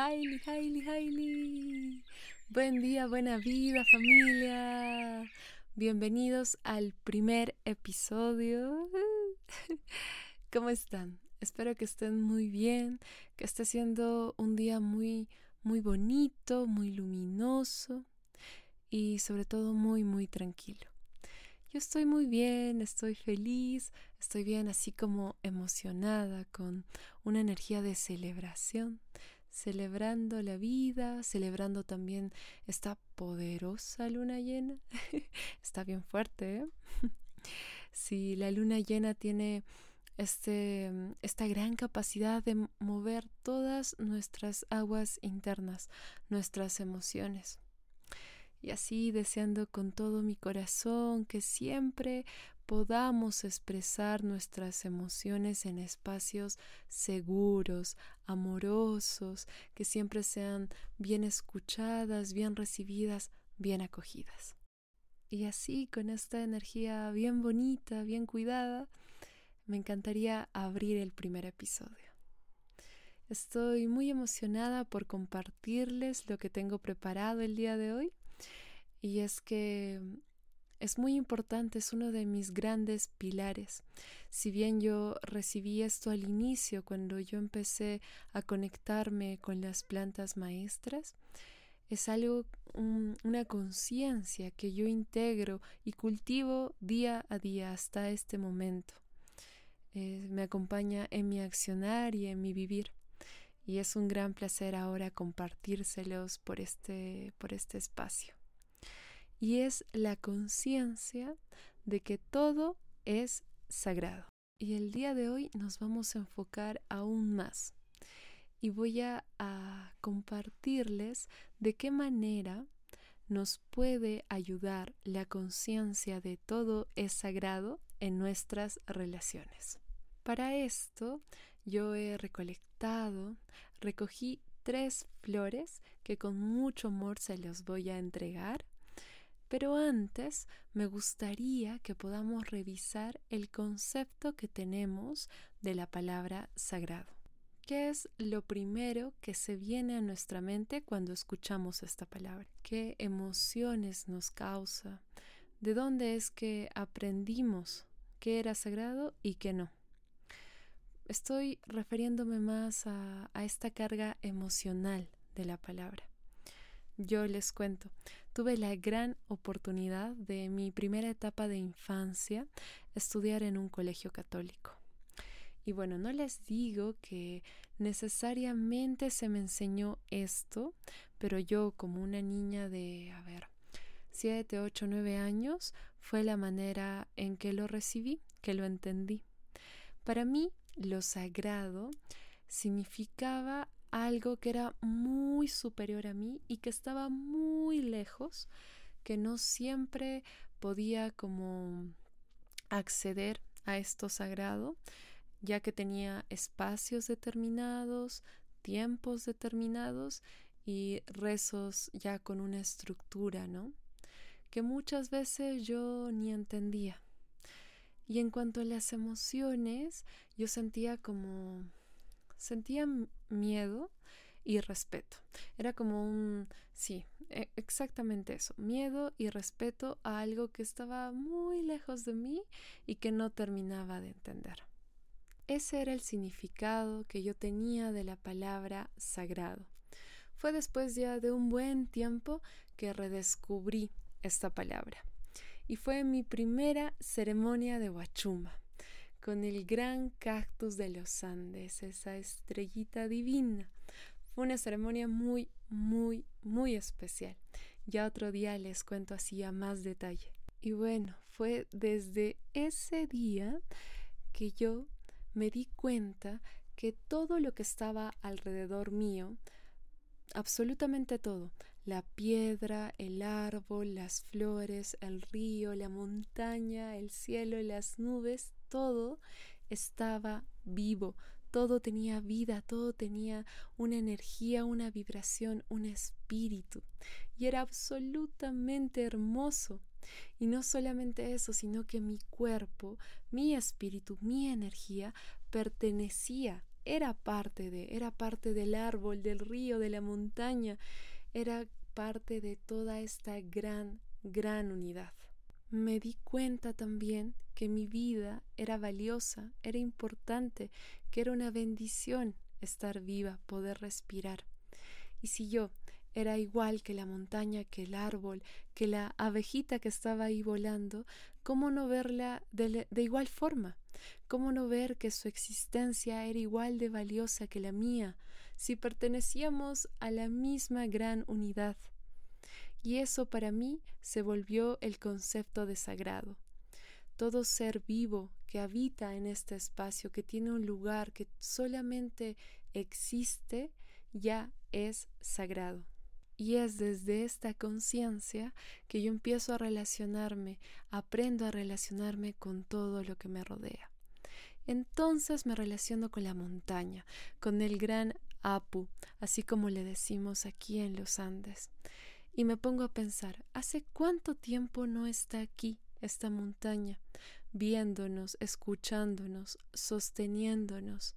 Hailey, Hailey, Hailey. Buen día, buena vida, familia. Bienvenidos al primer episodio. ¿Cómo están? Espero que estén muy bien, que esté siendo un día muy, muy bonito, muy luminoso y sobre todo muy, muy tranquilo. Yo estoy muy bien, estoy feliz, estoy bien así como emocionada con una energía de celebración, celebrando la vida, celebrando también esta poderosa luna llena. Está bien fuerte, ¿eh? Si la luna llena tiene este, esta gran capacidad de mover todas nuestras aguas internas, nuestras emociones y así deseando con todo mi corazón que siempre podamos expresar nuestras emociones en espacios seguros, amorosos, que siempre sean bien escuchadas, bien recibidas, bien acogidas. Y así, con esta energía bien bonita, bien cuidada, me encantaría abrir el primer episodio. Estoy muy emocionada por compartirles lo que tengo preparado el día de hoy y es que es muy importante, es uno de mis grandes pilares. Si bien yo recibí esto al inicio, cuando yo empecé a conectarme con las plantas maestras, es algo, una conciencia que yo integro y cultivo día a día hasta este momento. Eh, me acompaña en mi accionar y en mi vivir. Y es un gran placer ahora compartírselos por este, por este espacio y es la conciencia de que todo es sagrado. Y el día de hoy nos vamos a enfocar aún más y voy a, compartirles de qué manera nos puede ayudar la conciencia de todo es sagrado en nuestras relaciones. Para esto yo he recolectado, recogí tres flores que con mucho amor se los voy a entregar pero antes me gustaría que podamos revisar el concepto que tenemos de la palabra sagrado. ¿Qué es lo primero que se viene a nuestra mente cuando escuchamos esta palabra? ¿Qué emociones nos causa? ¿De dónde es que aprendimos qué era sagrado y qué no? Estoy refiriéndome más a, a esta carga emocional de la palabra. Yo les cuento, tuve la gran oportunidad de mi primera etapa de infancia estudiar en un colegio católico. Y bueno, no les digo que necesariamente se me enseñó esto, pero yo como una niña de, a ver, 7, 8, 9 años, fue la manera en que lo recibí, que lo entendí. Para mí, lo sagrado significaba algo que era muy superior a mí y que estaba muy lejos, que no siempre podía como acceder a esto sagrado, ya que tenía espacios determinados, tiempos determinados y rezos ya con una estructura, ¿no? Que muchas veces yo ni entendía. Y en cuanto a las emociones, yo sentía como sentía miedo y respeto. Era como un, sí, e, exactamente eso, miedo y respeto a algo que estaba muy lejos de mí y que no terminaba de entender. Ese era el significado que yo tenía de la palabra sagrado. Fue después ya de un buen tiempo que redescubrí esta palabra. Y fue mi primera ceremonia de Huachuma con el gran cactus de los Andes, esa estrellita divina. Fue una ceremonia muy, muy, muy especial. Ya otro día les cuento así a más detalle. Y bueno, fue desde ese día que yo me di cuenta que todo lo que estaba alrededor mío, absolutamente todo, la piedra, el árbol, las flores, el río, la montaña, el cielo, las nubes, todo estaba vivo, todo tenía vida, todo tenía una energía, una vibración, un espíritu. Y era absolutamente hermoso. Y no solamente eso, sino que mi cuerpo, mi espíritu, mi energía pertenecía era parte de, era parte del árbol, del río, de la montaña, era parte de toda esta gran, gran unidad. Me di cuenta también que mi vida era valiosa, era importante, que era una bendición estar viva, poder respirar. Y si yo era igual que la montaña, que el árbol, que la abejita que estaba ahí volando, ¿cómo no verla de, igual forma? ¿Cómo no ver que su existencia era igual de valiosa que la mía, si pertenecíamos a la misma gran unidad? Y eso para mí se volvió el concepto de sagrado todo ser vivo que habita en este espacio, que tiene un lugar que solamente existe, ya es sagrado. Y es desde esta conciencia que yo empiezo a relacionarme, aprendo a relacionarme con todo lo que me rodea. Entonces me relaciono con la montaña, con el gran Apu, así como le decimos aquí en los Andes. Y me pongo a pensar, ¿hace cuánto tiempo no está aquí esta montaña? viéndonos, escuchándonos, sosteniéndonos.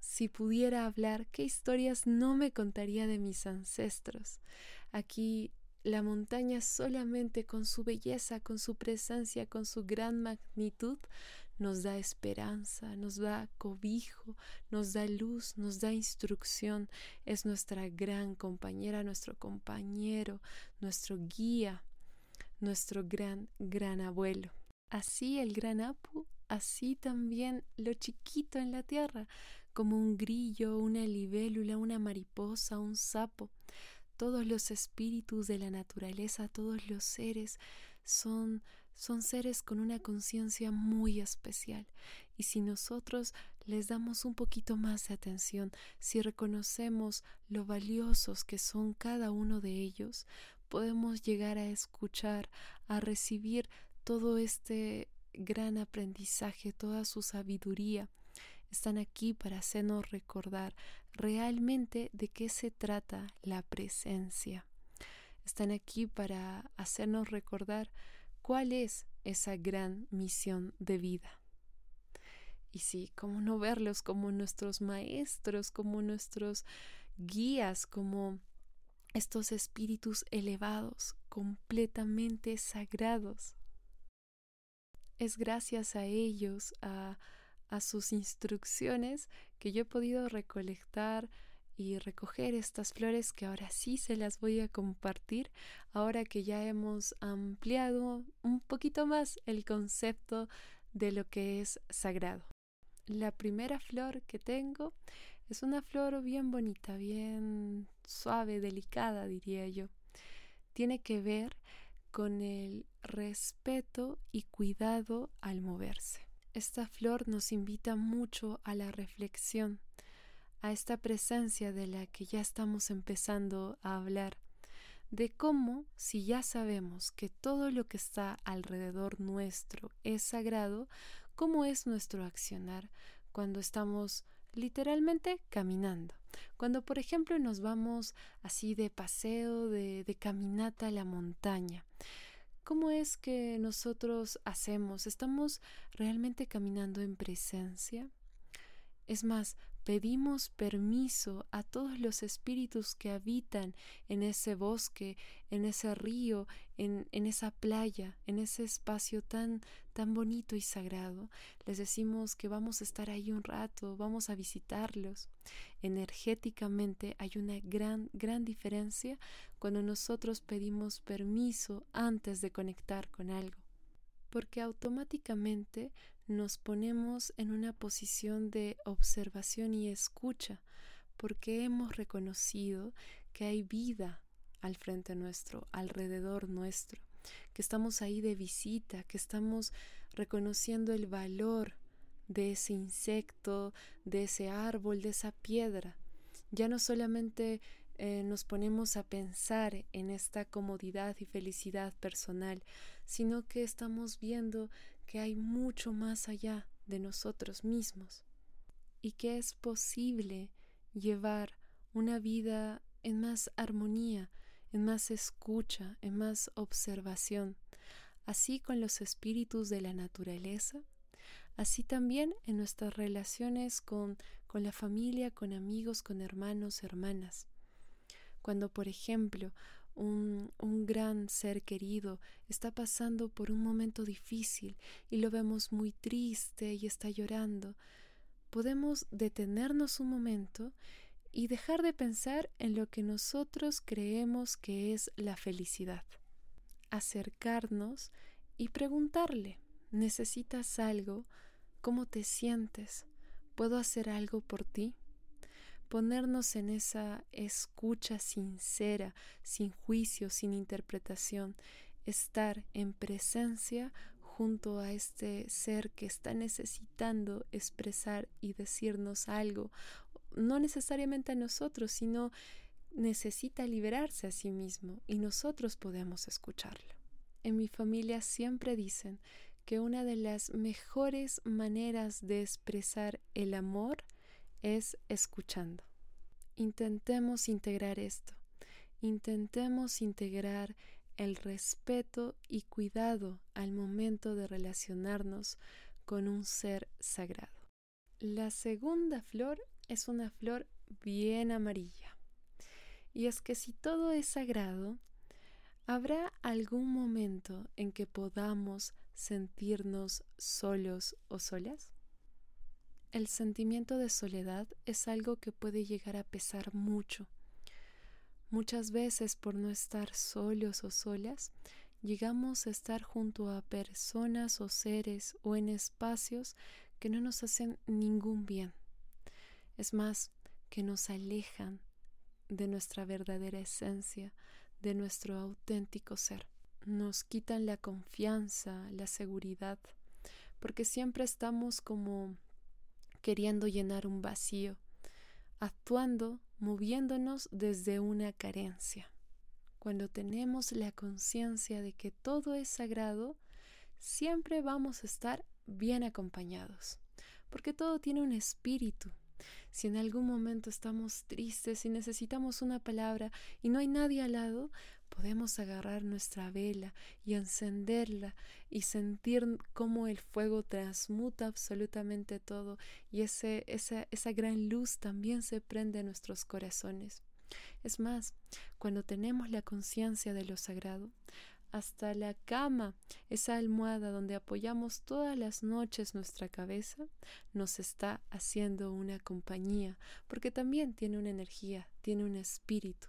Si pudiera hablar, ¿qué historias no me contaría de mis ancestros? Aquí la montaña solamente con su belleza, con su presencia, con su gran magnitud, nos da esperanza, nos da cobijo, nos da luz, nos da instrucción, es nuestra gran compañera, nuestro compañero, nuestro guía, nuestro gran, gran abuelo. Así el gran Apu, así también lo chiquito en la tierra, como un grillo, una libélula, una mariposa, un sapo. Todos los espíritus de la naturaleza, todos los seres son son seres con una conciencia muy especial y si nosotros les damos un poquito más de atención, si reconocemos lo valiosos que son cada uno de ellos, podemos llegar a escuchar, a recibir todo este gran aprendizaje, toda su sabiduría, están aquí para hacernos recordar realmente de qué se trata la presencia. Están aquí para hacernos recordar cuál es esa gran misión de vida. Y sí, cómo no verlos como nuestros maestros, como nuestros guías, como estos espíritus elevados, completamente sagrados es gracias a ellos, a, sus instrucciones, que yo he podido recolectar y recoger estas flores que ahora sí se las voy a compartir, ahora que ya hemos ampliado un poquito más el concepto de lo que es sagrado. La primera flor que tengo es una flor bien bonita, bien suave, delicada, diría yo. Tiene que ver con el respeto y cuidado al moverse. Esta flor nos invita mucho a la reflexión, a esta presencia de la que ya estamos empezando a hablar, de cómo, si ya sabemos que todo lo que está alrededor nuestro es sagrado, cómo es nuestro accionar cuando estamos literalmente caminando. Cuando, por ejemplo, nos vamos así de paseo, de, caminata a la montaña, ¿cómo es que nosotros hacemos? ¿Estamos realmente caminando en presencia? Es más, pedimos permiso a todos los espíritus que habitan en ese bosque, en ese río, en, en, esa playa, en ese espacio tan, tan bonito y sagrado. Les decimos que vamos a estar ahí un rato, vamos a visitarlos. Energéticamente hay una gran, gran diferencia cuando nosotros pedimos permiso antes de conectar con algo porque automáticamente nos ponemos en una posición de observación y escucha, porque hemos reconocido que hay vida al frente nuestro, alrededor nuestro, que estamos ahí de visita, que estamos reconociendo el valor de ese insecto, de ese árbol, de esa piedra. Ya no solamente eh, nos ponemos a pensar en esta comodidad y felicidad personal, sino que estamos viendo que hay mucho más allá de nosotros mismos y que es posible llevar una vida en más armonía, en más escucha, en más observación, así con los espíritus de la naturaleza, Así también en nuestras relaciones con, con la familia, con amigos, con hermanos, hermanas. Cuando, por ejemplo, un, un, gran ser querido está pasando por un momento difícil y lo vemos muy triste y está llorando, podemos detenernos un momento y dejar de pensar en lo que nosotros creemos que es la felicidad. Acercarnos y preguntarle, ¿necesitas algo? ¿Cómo te sientes? ¿Puedo hacer algo por ti? Ponernos en esa escucha sincera, sin juicio, sin interpretación, estar en presencia junto a este ser que está necesitando expresar y decirnos algo, no necesariamente a nosotros, sino necesita liberarse a sí mismo y nosotros podemos escucharlo. En mi familia siempre dicen que una de las mejores maneras de expresar el amor es escuchando. Intentemos integrar esto. Intentemos integrar el respeto y cuidado al momento de relacionarnos con un ser sagrado. La segunda flor es una flor bien amarilla. Y es que si todo es sagrado, ¿habrá algún momento en que podamos sentirnos solos o solas? El sentimiento de soledad es algo que puede llegar a pesar mucho Muchas veces por no estar solos o solas, llegamos a estar junto a personas o seres o en espacios que no nos hacen ningún bien. Es más, que nos alejan de nuestra verdadera esencia, de nuestro auténtico ser. Nos quitan la confianza, la seguridad, porque siempre estamos como queriendo llenar un vacío, actuando moviéndonos desde una carencia. Cuando tenemos la conciencia de que todo es sagrado, siempre vamos a estar bien acompañados, porque todo tiene un espíritu. Si en algún momento estamos tristes y necesitamos una palabra y no hay nadie al lado, podemos agarrar nuestra vela y encenderla y sentir cómo el fuego transmuta absolutamente todo y ese, esa, esa gran luz también se prende en nuestros corazones. Es más, cuando tenemos la conciencia de lo sagrado, hasta la cama, esa almohada donde apoyamos todas las noches nuestra cabeza, nos está haciendo una compañía, porque también tiene una energía, tiene un espíritu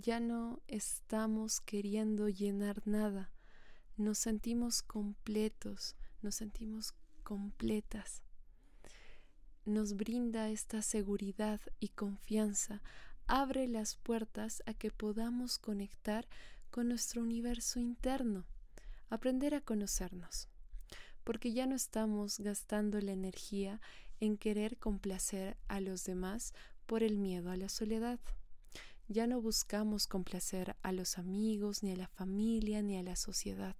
ya no estamos queriendo llenar nada, nos sentimos completos, nos sentimos completas. Nos brinda esta seguridad y confianza, abre las puertas a que podamos conectar con nuestro universo interno, aprender a conocernos, porque ya no estamos gastando la energía en querer complacer a los demás por el miedo a la soledad. Ya no buscamos complacer a los amigos, ni a la familia, ni a la sociedad.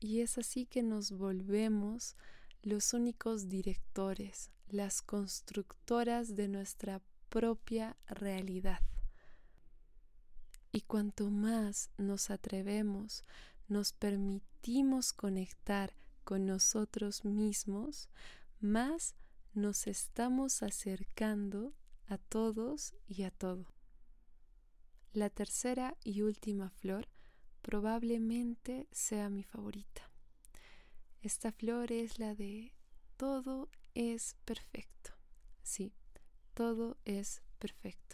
Y es así que nos volvemos los únicos directores, las constructoras de nuestra propia realidad. Y cuanto más nos atrevemos, nos permitimos conectar con nosotros mismos, más nos estamos acercando a todos y a todo. La tercera y última flor probablemente sea mi favorita. Esta flor es la de todo es perfecto. Sí, todo es perfecto.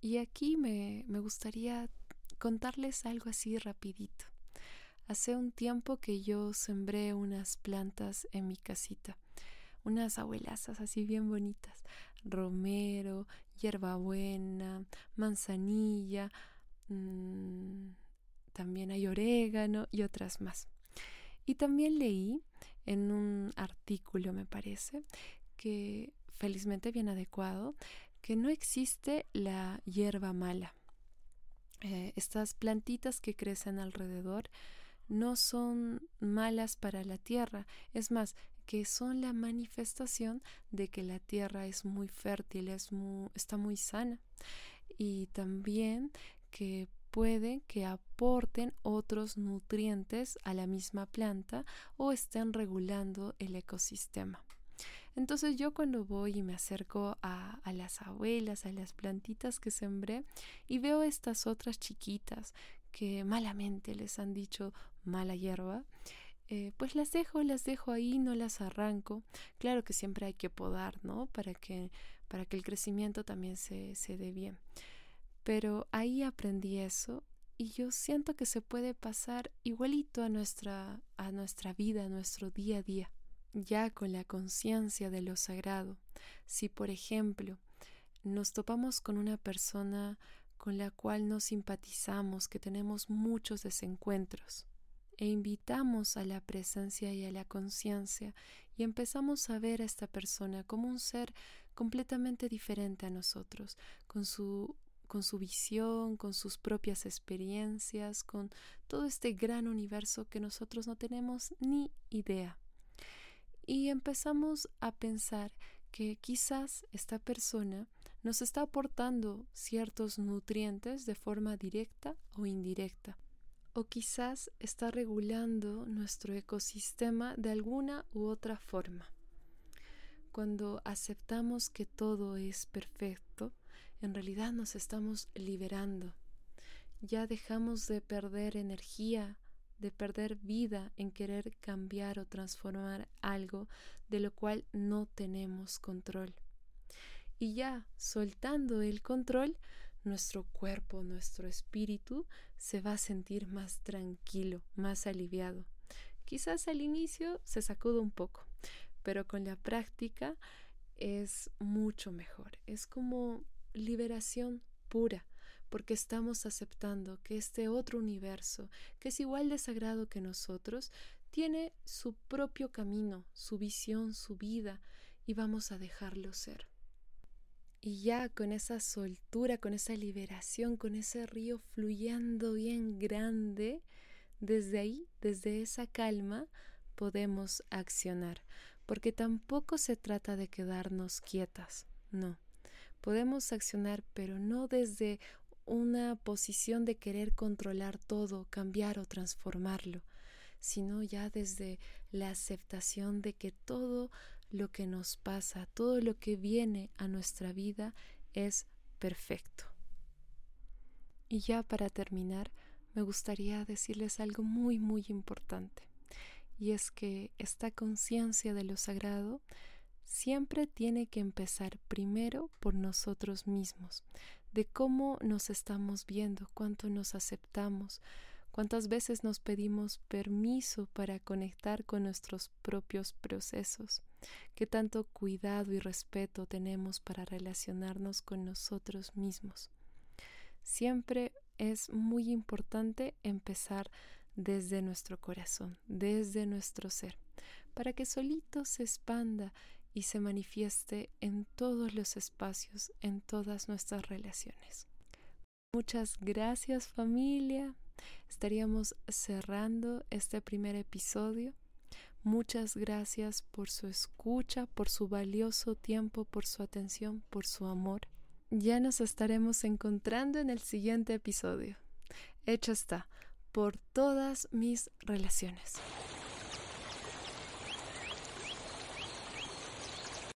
Y aquí me, me gustaría contarles algo así rapidito. Hace un tiempo que yo sembré unas plantas en mi casita, unas abuelazas así bien bonitas, romero, hierbabuena, manzanilla, mm, también hay orégano y otras más. Y también leí en un artículo, me parece, que felizmente bien adecuado, que no existe la hierba mala. Eh, estas plantitas que crecen alrededor no son malas para la tierra. Es más, que son la manifestación de que la tierra es muy fértil, es está muy sana y también que puede que aporten otros nutrientes a la misma planta o estén regulando el ecosistema. Entonces yo cuando voy y me acerco a, las abuelas, a las plantitas que sembré y veo estas otras chiquitas que malamente les han dicho mala hierba, eh, pues las dejo, las dejo ahí, no las arranco. Claro que siempre hay que podar, ¿no? Para que, para que el crecimiento también se, se dé bien. Pero ahí aprendí eso y yo siento que se puede pasar igualito a nuestra, a nuestra vida, a nuestro día a día ya con la conciencia de lo sagrado. Si, por ejemplo, nos topamos con una persona con la cual no simpatizamos, que tenemos muchos desencuentros, e invitamos a la presencia y a la conciencia y empezamos a ver a esta persona como un ser completamente diferente a nosotros, con su con su visión, con sus propias experiencias, con todo este gran universo que nosotros no tenemos ni idea y empezamos a pensar que quizás esta persona nos está aportando ciertos nutrientes de forma directa o indirecta. O quizás está regulando nuestro ecosistema de alguna u otra forma. Cuando aceptamos que todo es perfecto, en realidad nos estamos liberando. Ya dejamos de perder energía de perder vida en querer cambiar o transformar algo de lo cual no tenemos control. Y ya soltando el control, nuestro cuerpo, nuestro espíritu se va a sentir más tranquilo, más aliviado. Quizás al inicio se sacuda un poco, pero con la práctica es mucho mejor. Es como liberación pura porque estamos aceptando que este otro universo, que es igual de sagrado que nosotros, tiene su propio camino, su visión, su vida, y vamos a dejarlo ser. Y ya con esa soltura, con esa liberación, con ese río fluyendo bien grande, desde ahí, desde esa calma, podemos accionar, porque tampoco se trata de quedarnos quietas, no. Podemos accionar, pero no desde una posición de querer controlar todo, cambiar o transformarlo, sino ya desde la aceptación de que todo lo que nos pasa, todo lo que viene a nuestra vida es perfecto. Y ya para terminar, me gustaría decirles algo muy, muy importante, y es que esta conciencia de lo sagrado siempre tiene que empezar primero por nosotros mismos, de cómo nos estamos viendo, cuánto nos aceptamos, cuántas veces nos pedimos permiso para conectar con nuestros propios procesos, qué tanto cuidado y respeto tenemos para relacionarnos con nosotros mismos. Siempre es muy importante empezar desde nuestro corazón, desde nuestro ser, para que solito se expanda y se manifieste en todos los espacios, en todas nuestras relaciones. Muchas gracias familia. Estaríamos cerrando este primer episodio. Muchas gracias por su escucha, por su valioso tiempo, por su atención, por su amor. Ya nos estaremos encontrando en el siguiente episodio. Hecho está, por todas mis relaciones.